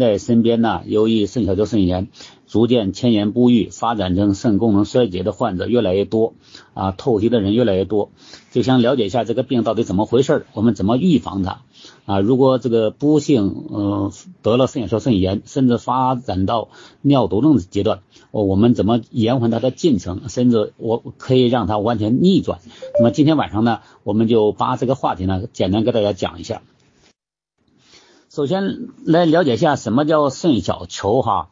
在身边呢，由于肾小球肾炎逐渐迁延不愈，发展成肾功能衰竭的患者越来越多啊，透析的人越来越多，就想了解一下这个病到底怎么回事，我们怎么预防它啊？如果这个不幸呃得了肾小球肾炎，甚至发展到尿毒症阶段，我我们怎么延缓它的进程，甚至我可以让它完全逆转？那么今天晚上呢，我们就把这个话题呢简单给大家讲一下。首先来了解一下什么叫肾小球哈，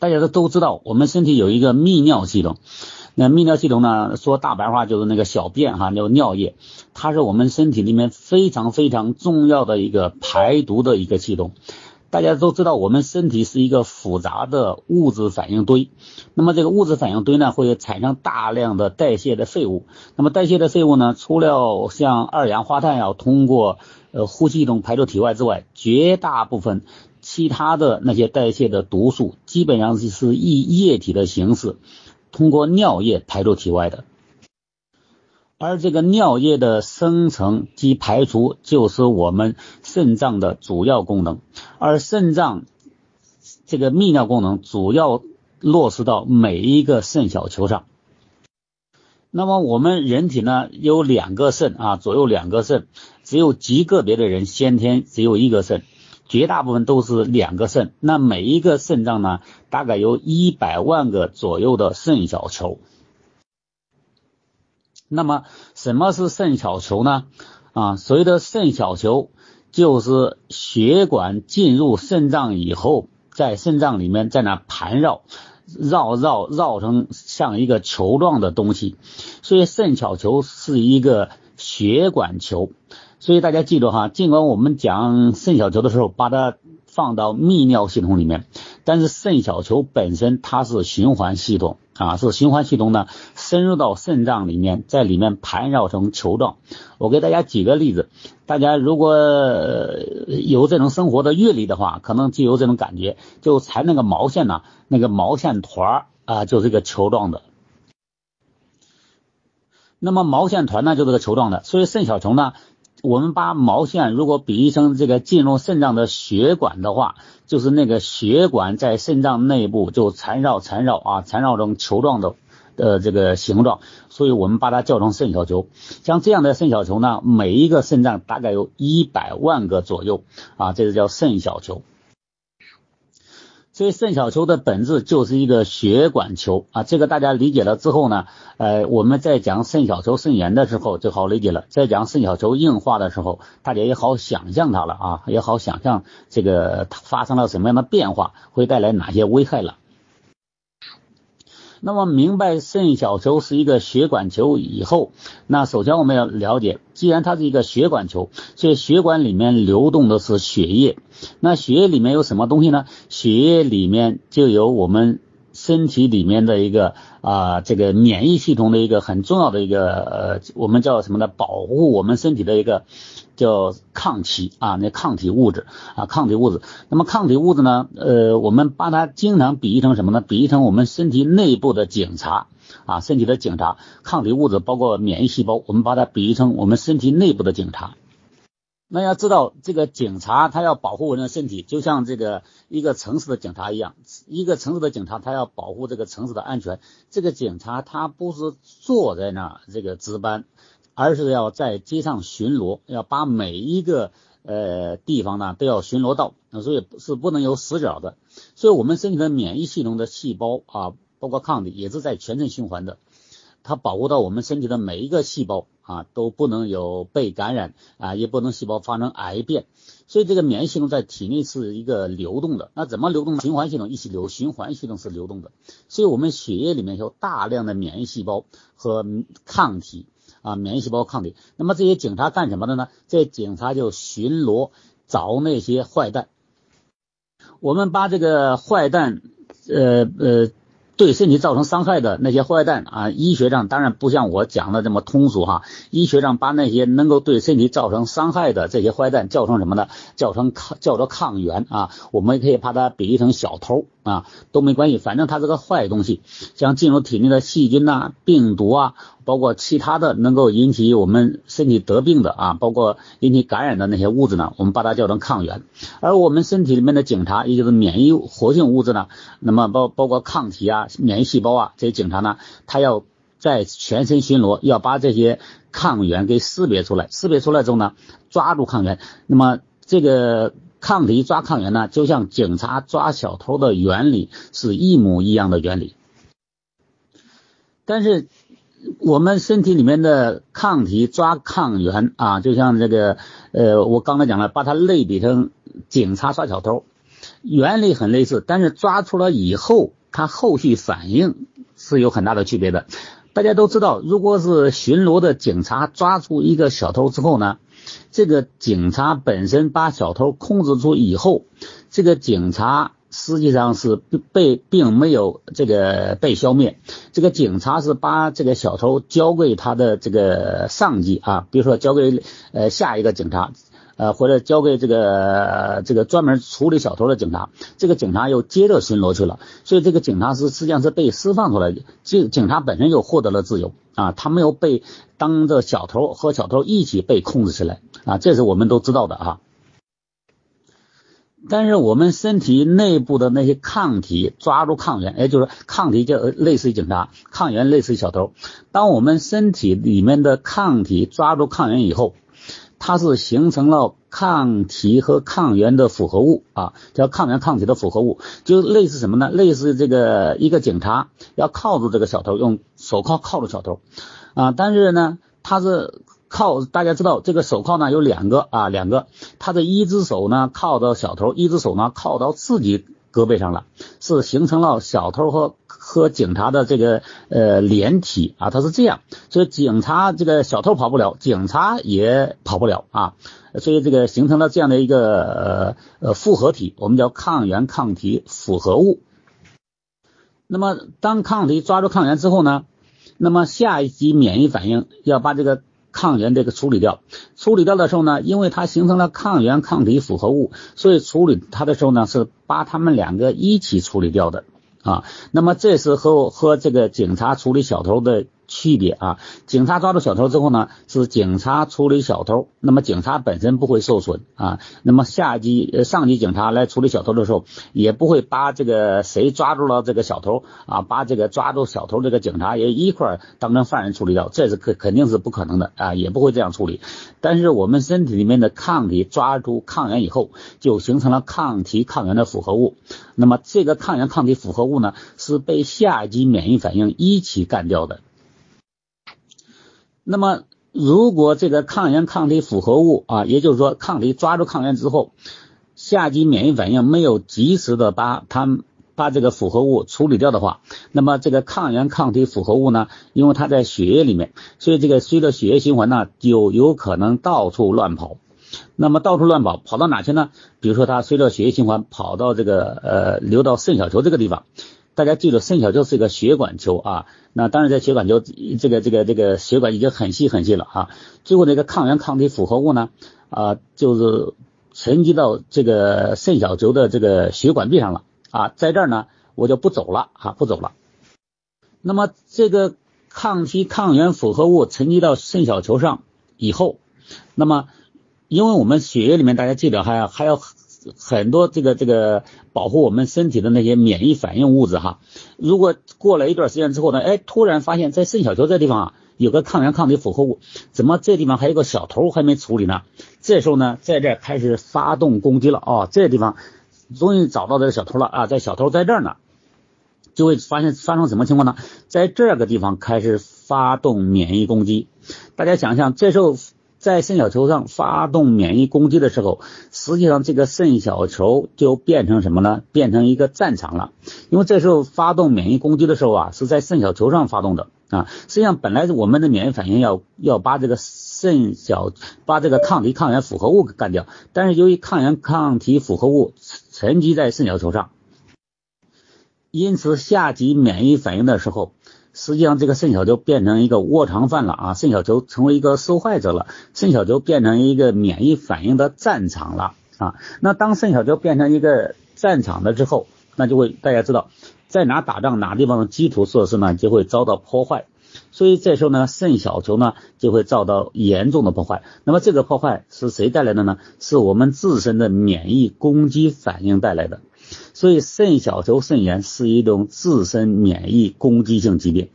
大家都都知道，我们身体有一个泌尿系统，那泌尿系统呢，说大白话就是那个小便哈，叫尿液，它是我们身体里面非常非常重要的一个排毒的一个系统。大家都知道，我们身体是一个复杂的物质反应堆。那么这个物质反应堆呢，会产生大量的代谢的废物。那么代谢的废物呢，除了像二氧化碳要通过呃呼吸系统排出体外之外，绝大部分其他的那些代谢的毒素，基本上是是以液体的形式通过尿液排出体外的。而这个尿液的生成及排除，就是我们肾脏的主要功能。而肾脏这个泌尿功能，主要落实到每一个肾小球上。那么我们人体呢，有两个肾啊，左右两个肾，只有极个别的人先天只有一个肾，绝大部分都是两个肾。那每一个肾脏呢，大概有一百万个左右的肾小球。那么什么是肾小球呢？啊，所谓的肾小球就是血管进入肾脏以后，在肾脏里面在那盘绕，绕绕绕成像一个球状的东西，所以肾小球是一个血管球。所以大家记住哈，尽管我们讲肾小球的时候，把它放到泌尿系统里面，但是肾小球本身它是循环系统。啊，是循环系统呢，深入到肾脏里面，在里面盘绕成球状。我给大家举个例子，大家如果有这种生活的阅历的话，可能就有这种感觉，就缠那个毛线呢，那个毛线团啊，就是个球状的。那么毛线团呢，就是个球状的。所以肾小球呢。我们把毛线如果比喻成这个进入肾脏的血管的话，就是那个血管在肾脏内部就缠绕缠绕啊，缠绕成球状的呃这个形状，所以我们把它叫成肾小球。像这样的肾小球呢，每一个肾脏大概有一百万个左右啊，这个叫肾小球。所以肾小球的本质就是一个血管球啊，这个大家理解了之后呢，呃，我们在讲肾小球肾炎的时候就好理解了，在讲肾小球硬化的时候，大家也好想象它了啊，也好想象这个它发生了什么样的变化，会带来哪些危害了。那么明白肾小球是一个血管球以后，那首先我们要了解，既然它是一个血管球，所以血管里面流动的是血液。那血液里面有什么东西呢？血液里面就有我们身体里面的一个啊，这个免疫系统的一个很重要的一个呃，我们叫什么呢？保护我们身体的一个。叫抗体啊，那抗体物质啊，抗体物质。那么抗体物质呢？呃，我们把它经常比喻成什么呢？比喻成我们身体内部的警察啊，身体的警察。抗体物质包括免疫细胞，我们把它比喻成我们身体内部的警察。那要知道，这个警察他要保护我们的身体，就像这个一个城市的警察一样。一个城市的警察，他要保护这个城市的安全。这个警察他不是坐在那儿这个值班。而是要在街上巡逻，要把每一个呃地方呢都要巡逻到，所以是不能有死角的。所以，我们身体的免疫系统的细胞啊，包括抗体也是在全身循环的，它保护到我们身体的每一个细胞啊都不能有被感染啊，也不能细胞发生癌变。所以，这个免疫系统在体内是一个流动的。那怎么流动呢？循环系统一起流，循环系统是流动的。所以我们血液里面有大量的免疫细胞和抗体。啊，免疫细胞抗体。那么这些警察干什么的呢？这些警察就巡逻找那些坏蛋。我们把这个坏蛋，呃呃，对身体造成伤害的那些坏蛋啊，医学上当然不像我讲的这么通俗哈。医学上把那些能够对身体造成伤害的这些坏蛋叫成什么呢？叫成抗，叫做抗原啊。我们可以把它比喻成小偷啊，都没关系，反正它是个坏东西，像进入体内的细菌呐、病毒啊，包括其他的能够引起我们身体得病的啊，包括引起感染的那些物质呢，我们把它叫成抗原。而我们身体里面的警察，也就是免疫活性物质呢，那么包包括抗体啊、免疫细胞啊这些警察呢，它要在全身巡逻，要把这些抗原给识别出来，识别出来之后呢，抓住抗原，那么这个。抗体抓抗原呢，就像警察抓小偷的原理是一模一样的原理。但是我们身体里面的抗体抓抗原啊，就像这个呃，我刚才讲了，把它类比成警察抓小偷，原理很类似，但是抓出来以后，它后续反应是有很大的区别的。大家都知道，如果是巡逻的警察抓住一个小偷之后呢？这个警察本身把小偷控制住以后，这个警察实际上是被并没有这个被消灭。这个警察是把这个小偷交给他的这个上级啊，比如说交给呃下一个警察。呃，或者交给这个这个专门处理小偷的警察，这个警察又接着巡逻去了，所以这个警察是实际上是被释放出来的，这警察本身又获得了自由啊，他没有被当着小偷和小偷一起被控制起来啊，这是我们都知道的啊。但是我们身体内部的那些抗体抓住抗原，也就是抗体就类似于警察，抗原类似于小偷。当我们身体里面的抗体抓住抗原以后。它是形成了抗体和抗原的复合物啊，叫抗原抗体的复合物，就类似什么呢？类似这个一个警察要铐住这个小偷，用手铐铐住小偷啊，但是呢，他是铐，大家知道这个手铐呢有两个啊，两个，他的一只手呢铐到小偷，一只手呢铐到自己。胳膊上了，是形成了小偷和和警察的这个呃连体啊，它是这样，所以警察这个小偷跑不了，警察也跑不了啊，所以这个形成了这样的一个呃呃复合体，我们叫抗原抗体复合物。那么当抗体抓住抗原之后呢，那么下一级免疫反应要把这个。抗原这个处理掉，处理掉的时候呢，因为它形成了抗原抗体复合物，所以处理它的时候呢，是把它们两个一起处理掉的啊。那么这时候和这个警察处理小偷的。区别啊，警察抓住小偷之后呢，是警察处理小偷，那么警察本身不会受损啊。那么下级呃上级警察来处理小偷的时候，也不会把这个谁抓住了这个小偷啊，把这个抓住小偷这个警察也一块当成犯人处理掉，这是肯肯定是不可能的啊，也不会这样处理。但是我们身体里面的抗体抓住抗原以后，就形成了抗体抗原的复合物。那么这个抗原抗体复合物呢，是被下级免疫反应一起干掉的。那么，如果这个抗原抗体复合物啊，也就是说抗体抓住抗原之后，下级免疫反应没有及时的把它把这个复合物处理掉的话，那么这个抗原抗体复合物呢，因为它在血液里面，所以这个随着血液循环呢，就有可能到处乱跑。那么到处乱跑，跑到哪去呢？比如说它随着血液循环跑到这个呃流到肾小球这个地方。大家记住，肾小球是一个血管球啊。那当然，在血管球这个这个这个血管已经很细很细了啊。最后，这个抗原抗体复合物呢啊，就是沉积到这个肾小球的这个血管壁上了啊。在这儿呢，我就不走了啊，不走了。那么，这个抗体抗原复合物沉积到肾小球上以后，那么因为我们血液里面，大家记得还要还要。很多这个这个保护我们身体的那些免疫反应物质哈，如果过了一段时间之后呢，哎，突然发现，在肾小球这地方啊，有个抗原抗体复合物，怎么这地方还有个小偷还没处理呢？这时候呢，在这开始发动攻击了哦，这地方终于找到这个小偷了啊，在小偷在这儿呢，就会发现发生什么情况呢？在这个地方开始发动免疫攻击，大家想想，这时候。在肾小球上发动免疫攻击的时候，实际上这个肾小球就变成什么呢？变成一个战场了。因为这时候发动免疫攻击的时候啊，是在肾小球上发动的啊。实际上本来我们的免疫反应要要把这个肾小把这个抗体抗原复合物给干掉，但是由于抗原抗体复合物沉积在肾小球上，因此下级免疫反应的时候。实际上，这个肾小球变成一个窝藏犯了啊！肾小球成为一个受害者了，肾小球变成一个免疫反应的战场了啊！那当肾小球变成一个战场了之后，那就会大家知道，在哪打仗哪地方的基础设施呢就会遭到破坏，所以这时候呢肾小球呢就会遭到严重的破坏。那么这个破坏是谁带来的呢？是我们自身的免疫攻击反应带来的。所以肾小球肾炎是一种自身免疫攻击性疾病。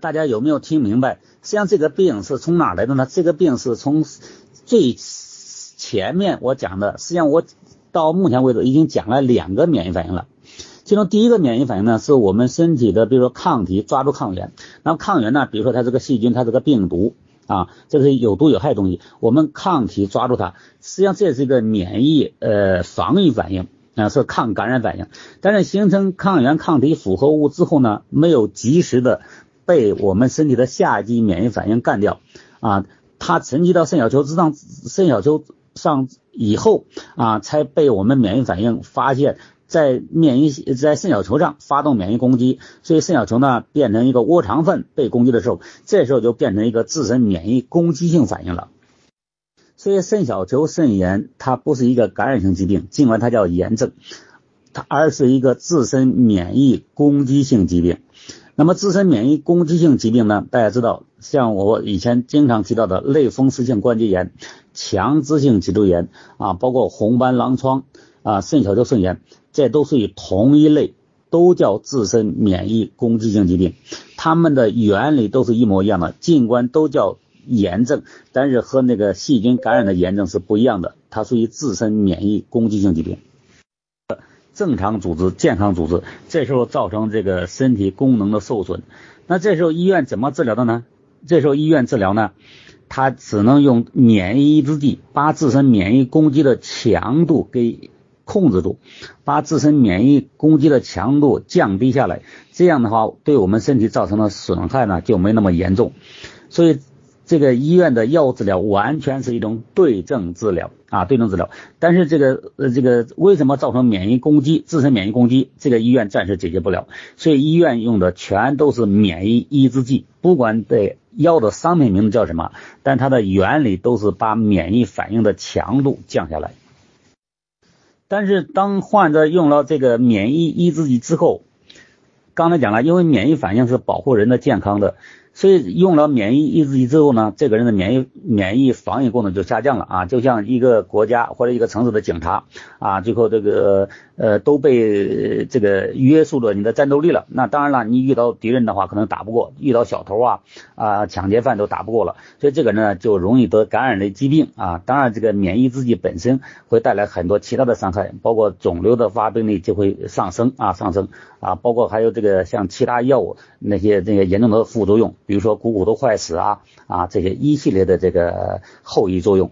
大家有没有听明白？实际上这个病是从哪来的呢？这个病是从最前面我讲的，实际上我到目前为止已经讲了两个免疫反应了。其中第一个免疫反应呢，是我们身体的，比如说抗体抓住抗原，那么抗原呢，比如说它这个细菌，它这个病毒啊，这是有毒有害东西，我们抗体抓住它，实际上这是一个免疫呃防御反应啊，是抗感染反应。但是形成抗原抗体复合物之后呢，没有及时的。被我们身体的下级免疫反应干掉啊，它沉积到肾小球之上，肾小球上以后啊，才被我们免疫反应发现，在免疫在肾小球上发动免疫攻击，所以肾小球呢变成一个窝肠粪被攻击的时候，这时候就变成一个自身免疫攻击性反应了。所以肾小球肾炎它不是一个感染性疾病，尽管它叫炎症，它而是一个自身免疫攻击性疾病。那么自身免疫攻击性疾病呢？大家知道，像我以前经常提到的类风湿性关节炎、强直性脊柱炎啊，包括红斑狼疮啊、肾小球肾炎，这都属于同一类，都叫自身免疫攻击性疾病。它们的原理都是一模一样的，尽管都叫炎症，但是和那个细菌感染的炎症是不一样的，它属于自身免疫攻击性疾病。正常组织、健康组织，这时候造成这个身体功能的受损，那这时候医院怎么治疗的呢？这时候医院治疗呢，他只能用免疫抑制剂，把自身免疫攻击的强度给控制住，把自身免疫攻击的强度降低下来，这样的话，对我们身体造成的损害呢就没那么严重，所以。这个医院的药物治疗完全是一种对症治疗啊，对症治疗。但是这个呃，这个为什么造成免疫攻击、自身免疫攻击？这个医院暂时解决不了，所以医院用的全都是免疫抑制剂，不管这药的商品名字叫什么，但它的原理都是把免疫反应的强度降下来。但是当患者用了这个免疫抑制剂之后，刚才讲了，因为免疫反应是保护人的健康的。所以用了免疫抑制剂之后呢，这个人的免疫免疫防御功能就下降了啊，就像一个国家或者一个城市的警察啊，最后这个呃都被这个约束了你的战斗力了。那当然了，你遇到敌人的话可能打不过，遇到小偷啊啊抢劫犯都打不过了，所以这个呢就容易得感染类疾病啊。当然，这个免疫抑制剂本身会带来很多其他的伤害，包括肿瘤的发病率就会上升啊上升啊，包括还有这个像其他药物那些这些严重的副作用。比如说股骨头坏死啊啊这些一系列的这个后遗作用，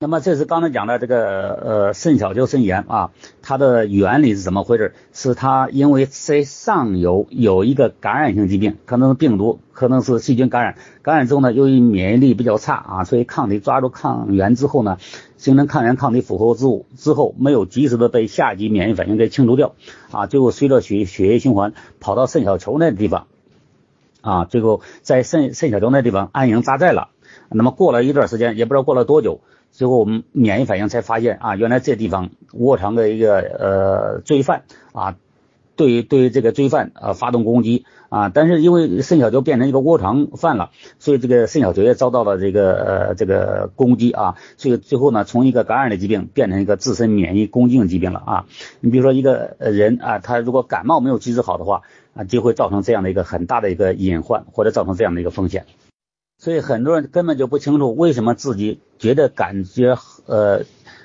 那么这是刚才讲的这个呃肾小球肾炎啊，它的原理是怎么回事？是它因为在上游有一个感染性疾病，可能是病毒，可能是细菌感染，感染之后呢，由于免疫力比较差啊，所以抗体抓住抗原之后呢，形成抗原抗体复合物之后，没有及时的被下级免疫反应给清除掉啊，最后随着血血液循环跑到肾小球那地方。啊，最后在肾肾小球那地方安营扎寨了。那么过了一段时间，也不知道过了多久，最后我们免疫反应才发现啊，原来这地方窝藏的一个呃罪犯啊，对对这个罪犯呃发动攻击啊。但是因为肾小球变成一个窝藏犯了，所以这个肾小球也遭到了这个呃这个攻击啊。所以最后呢，从一个感染的疾病变成一个自身免疫攻击的疾病了啊。你比如说一个人啊，他如果感冒没有及时好的话。啊，就会造成这样的一个很大的一个隐患，或者造成这样的一个风险。所以很多人根本就不清楚为什么自己觉得感觉呃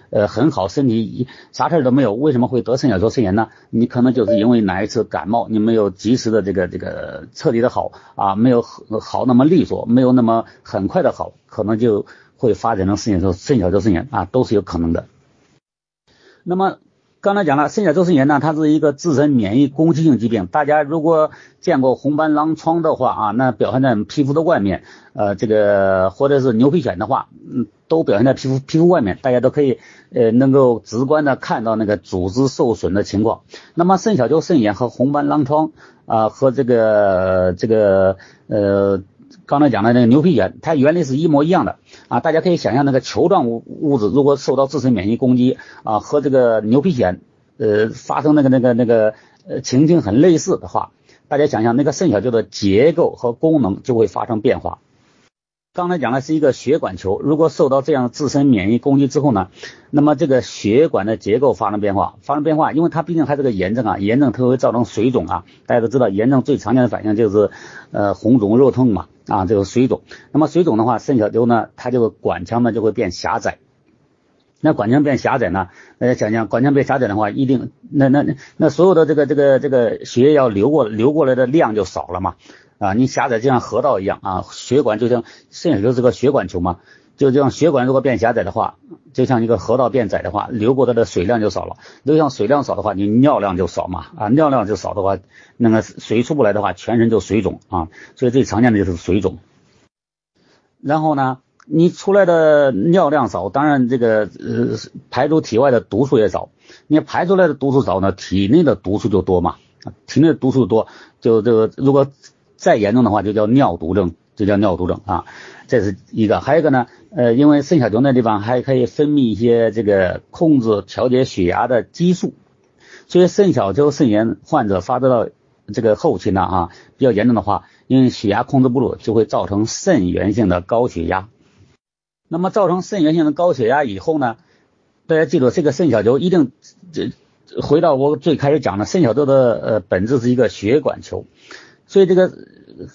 呃很好，身体啥事儿都没有，为什么会得肾小球肾炎呢？你可能就是因为哪一次感冒，你没有及时的这个这个彻底的好啊，没有好那么利索，没有那么很快的好，可能就会发展成肾小球肾小球肾炎啊，都是有可能的。那么。刚才讲了，肾小球肾炎呢，它是一个自身免疫攻击性疾病。大家如果见过红斑狼疮的话啊，那表现在皮肤的外面，呃，这个或者是牛皮癣的话，嗯，都表现在皮肤皮肤外面，大家都可以呃能够直观的看到那个组织受损的情况。那么肾小球肾炎和红斑狼疮啊和这个这个呃。刚才讲的那个牛皮癣，它原理是一模一样的啊！大家可以想象那个球状物物质，如果受到自身免疫攻击啊，和这个牛皮癣呃发生那个那个那个呃情景很类似的话，大家想想那个肾小球的结构和功能就会发生变化。刚才讲的是一个血管球，如果受到这样自身免疫攻击之后呢，那么这个血管的结构发生变化，发生变化，因为它毕竟还是个炎症啊，炎症它会造成水肿啊，大家都知道炎症最常见的反应就是呃红肿肉痛嘛啊，这个水肿。那么水肿的话，肾小球呢，它这个管腔呢就会变狭窄。那管腔变狭窄呢，大家想想，管腔变狭窄的话，一定那那那所有的这个这个这个血液要流过流过来的量就少了嘛。啊，你狭窄就像河道一样啊，血管就像肾小球是个血管球嘛，就这样血管如果变狭窄的话，就像一个河道变窄的话，流过它的水量就少了，流向水量少的话，你尿量就少嘛，啊，尿量就少的话，那个水出不来的话，全身就水肿啊，所以最常见的就是水肿。然后呢，你出来的尿量少，当然这个呃排出体外的毒素也少，你排出来的毒素少呢，体内的毒素就多嘛，体内的毒素多，就这个如果。再严重的话就叫尿毒症，就叫尿毒症啊，这是一个。还有一个呢，呃，因为肾小球那地方还可以分泌一些这个控制调节血压的激素，所以肾小球肾炎患者发展到这个后期呢啊比较严重的话，因为血压控制不住，就会造成肾源性的高血压。那么造成肾源性的高血压以后呢，大家记住这个肾小球一定这回到我最开始讲的，肾小球的呃本质是一个血管球。所以这个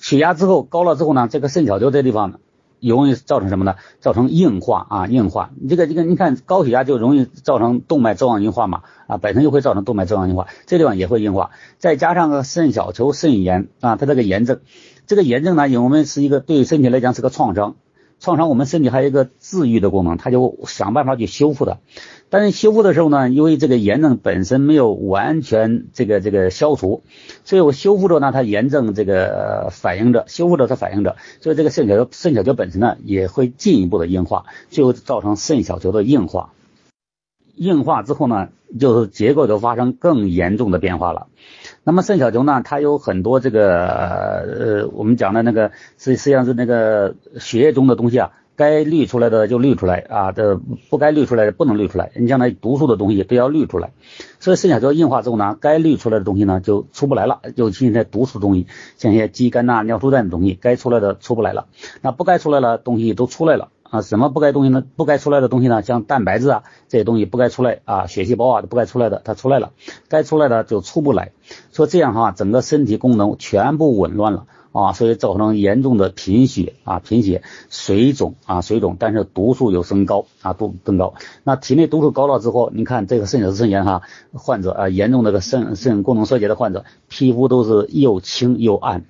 血压之后高了之后呢，这个肾小球这地方容易造成什么呢？造成硬化啊，硬化。你这个这个你看高血压就容易造成动脉粥样硬化嘛啊，本身就会造成动脉粥样硬化，这地方也会硬化。再加上个肾小球肾炎啊，它这个炎症，这个炎症呢，我们是一个对身体来讲是个创伤。创伤，我们身体还有一个治愈的功能，它就想办法去修复的。但是修复的时候呢，因为这个炎症本身没有完全这个这个消除，所以我修复着呢，它炎症这个反应着，修复着它反应着，所以这个肾小球肾小球本身呢也会进一步的硬化，最后造成肾小球的硬化。硬化之后呢，就是结构就发生更严重的变化了。那么肾小球呢，它有很多这个呃，我们讲的那个实实际上是那个血液中的东西啊，该滤出来的就滤出来啊，这不该滤出来的不能滤出来。你将来毒素的东西都要滤出来，所以肾小球硬化之后呢，该滤出来的东西呢就出不来了，就现在毒素东西，像一些肌酐呐、尿素氮的东西，该出来的出不来了，那不该出来的东西都出来了。啊，什么不该东西呢？不该出来的东西呢？像蛋白质啊这些东西不该出来啊，血细胞啊都不该出来的，它出来了，该出来的就出不来。说这样哈，整个身体功能全部紊乱了啊，所以造成严重的贫血啊，贫血、水肿啊，水肿，但是毒素又升高啊，度增高。那体内毒素高了之后，你看这个肾小球肾炎哈，患者啊，严重这个肾肾功能衰竭的患者，皮肤都是又青又暗。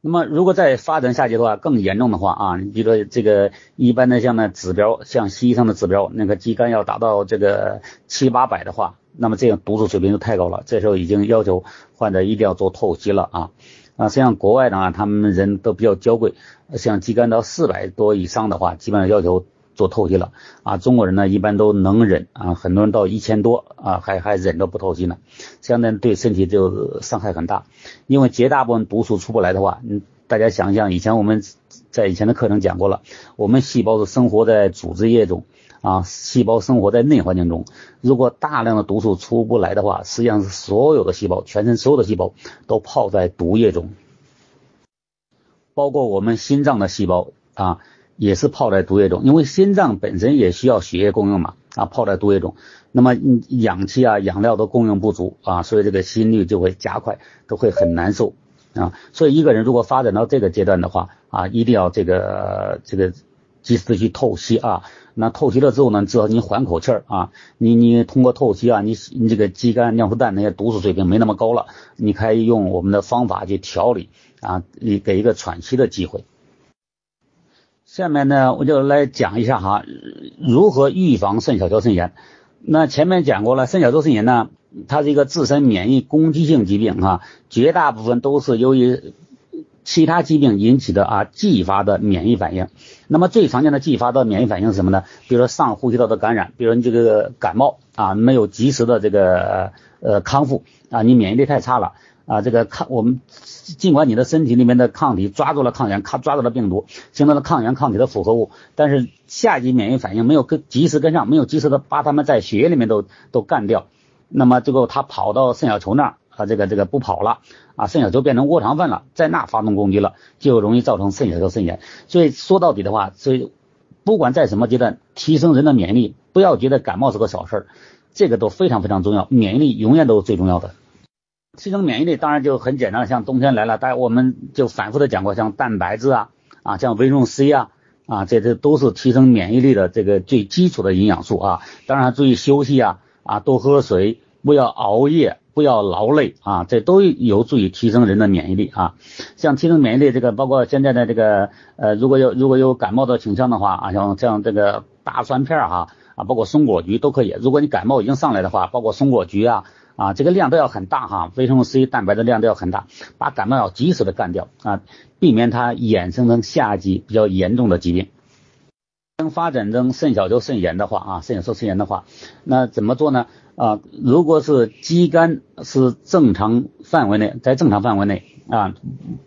那么，如果再发展下去的话，更严重的话啊，你比如说这个一般的像那指标，像西医上的指标，那个肌酐要达到这个七八百的话，那么这样毒素水平就太高了，这时候已经要求患者一定要做透析了啊啊，实际上国外呢，他们人都比较娇贵，像肌酐到四百多以上的话，基本上要求。做透析了啊，中国人呢一般都能忍啊，很多人到一千多啊还还忍着不透析呢，这样呢对身体就伤害很大，因为绝大部分毒素出不来的话，嗯，大家想想以前我们在以前的课程讲过了，我们细胞是生活在组织液中啊，细胞生活在内环境中，如果大量的毒素出不来的话，实际上是所有的细胞，全身所有的细胞都泡在毒液中，包括我们心脏的细胞啊。也是泡在毒液中，因为心脏本身也需要血液供应嘛，啊，泡在毒液中，那么氧气啊、养料都供应不足啊，所以这个心率就会加快，都会很难受啊。所以一个人如果发展到这个阶段的话啊，一定要这个这个及时的去透析啊。那透析了之后呢，至少你缓口气儿啊，你你通过透析啊，你你这个肌酐、尿素氮那些毒素水平没那么高了，你可以用我们的方法去调理啊，你给一个喘息的机会。下面呢，我就来讲一下哈，如何预防肾小球肾炎。那前面讲过了，肾小球肾炎呢，它是一个自身免疫攻击性疾病哈，绝大部分都是由于其他疾病引起的啊继发的免疫反应。那么最常见的继发的免疫反应是什么呢？比如说上呼吸道的感染，比如你这个感冒啊，没有及时的这个呃康复啊，你免疫力太差了。啊，这个抗我们尽管你的身体里面的抗体抓住了抗原，它抓住了病毒，形成了抗原抗体的复合物，但是下级免疫反应没有跟及时跟上，没有及时的把它们在血液里面都都干掉那么最后他跑到肾小球那儿啊，这个这个不跑了啊，肾小球变成窝肠粪了，在那发动攻击了，就容易造成肾小球肾炎。所以说到底的话，所以不管在什么阶段，提升人的免疫力，不要觉得感冒是个小事儿，这个都非常非常重要，免疫力永远都是最重要的。提升免疫力当然就很简单，像冬天来了，大家我们就反复的讲过，像蛋白质啊啊，像维生素 C 啊啊，这这都是提升免疫力的这个最基础的营养素啊。当然注意休息啊啊，多喝水，不要熬夜，不要劳累啊，这都有助于提升人的免疫力啊。像提升免疫力这个，包括现在的这个呃，如果有如果有感冒的倾向的话啊，像像这个大蒜片儿哈啊，包括松果菊都可以。如果你感冒已经上来的话，包括松果菊啊。啊，这个量都要很大哈，维生素 C、蛋白的量都要很大，把感冒要及时的干掉啊，避免它衍生成下级比较严重的疾病。能发展成肾小球肾炎的话啊，肾小球肾炎的话，那怎么做呢？啊，如果是肌酐是正常范围内，在正常范围内啊，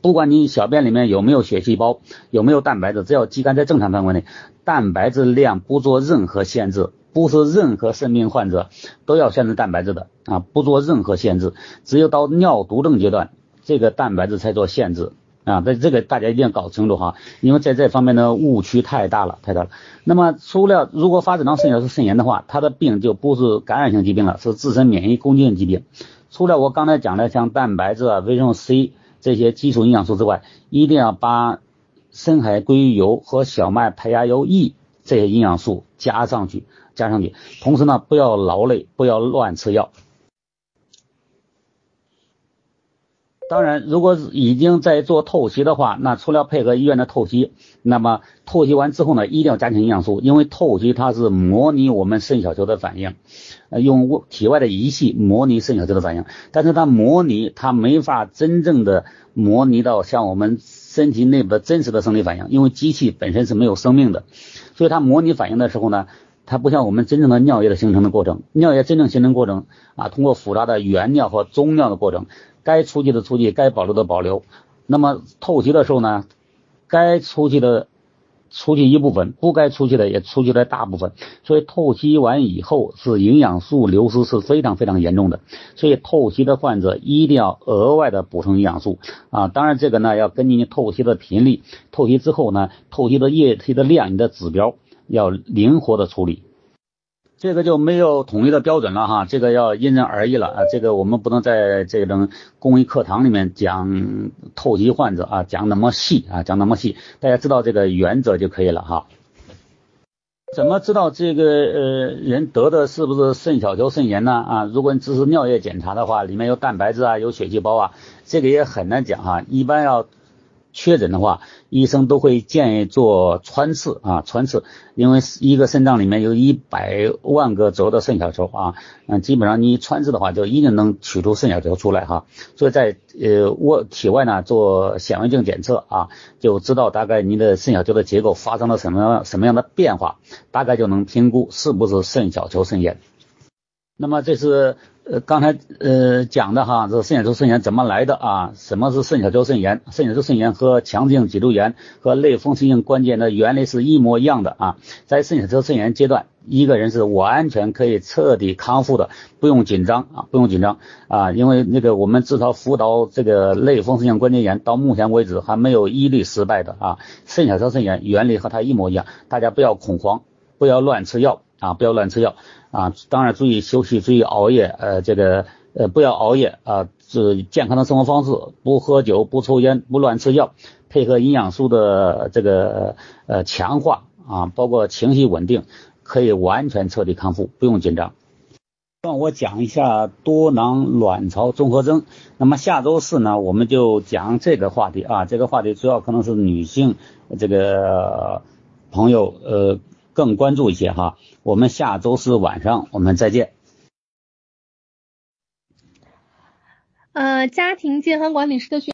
不管你小便里面有没有血细胞，有没有蛋白质，只要肌酐在正常范围内，蛋白质量不做任何限制。不是任何肾病患者都要限制蛋白质的啊，不做任何限制，只有到尿毒症阶段，这个蛋白质才做限制啊。这这个大家一定要搞清楚哈，因为在这方面的误区太大了，太大了。那么除了如果发展到肾小球肾炎的话，它的病就不是感染性疾病了，是自身免疫攻击性疾病。除了我刚才讲的像蛋白质啊、维生素 C 这些基础营养素之外，一定要把深海鲑鱼油和小麦胚芽油 E 这些营养素加上去。加上去，同时呢，不要劳累，不要乱吃药。当然，如果已经在做透析的话，那除了配合医院的透析，那么透析完之后呢，一定要加强营养素，因为透析它是模拟我们肾小球的反应，呃，用体外的仪器模拟肾小球的反应，但是它模拟它没法真正的模拟到像我们身体内部的真实的生理反应，因为机器本身是没有生命的，所以它模拟反应的时候呢。它不像我们真正的尿液的形成的过程，尿液真正形成过程啊，通过复杂的原尿和中尿的过程，该出去的出去，该保留的保留。那么透析的时候呢，该出去的出去一部分，不该出去的也出去了大部分。所以透析完以后是营养素流失是非常非常严重的。所以透析的患者一定要额外的补充营养素啊。当然这个呢要根据你透析的频率，透析之后呢，透析的液体的量，你的指标。要灵活的处理，这个就没有统一的标准了哈，这个要因人而异了啊，这个我们不能在这种公益课堂里面讲透析患者啊，讲那么细啊，讲那么细，大家知道这个原则就可以了哈。怎么知道这个呃人得的是不是肾小球肾炎呢？啊，如果你只是尿液检查的话，里面有蛋白质啊，有血细胞啊，这个也很难讲哈，一般要。确诊的话，医生都会建议做穿刺啊，穿刺，因为一个肾脏里面有一百万个左右的肾小球啊，嗯，基本上你穿刺的话，就一定能取出肾小球出来哈。所以在呃我体外呢做显微镜检测啊，就知道大概你的肾小球的结构发生了什么什么样的变化，大概就能评估是不是肾小球肾炎。那么这是呃刚才呃讲的哈，这肾小球肾炎怎么来的啊？什么是肾小球肾炎？肾小球肾炎和强直性脊柱炎和类风湿性关节炎的原理是一模一样的啊。在肾小球肾炎阶段，一个人是完全可以彻底康复的，不用紧张啊，不用紧张啊，因为那个我们至少辅导这个类风湿性关节炎到目前为止还没有一例失败的啊。肾小球肾炎原理和它一模一样，大家不要恐慌，不要乱吃药啊，不要乱吃药。啊，当然注意休息，注意熬夜，呃，这个呃不要熬夜啊，是健康的生活方式，不喝酒，不抽烟，不乱吃药，配合营养素的这个呃强化啊，包括情绪稳定，可以完全彻底康复，不用紧张。让我讲一下多囊卵巢综合征。那么下周四呢，我们就讲这个话题啊，这个话题主要可能是女性这个朋友呃。更关注一些哈，我们下周四晚上我们再见。呃，家庭健康管理师的学。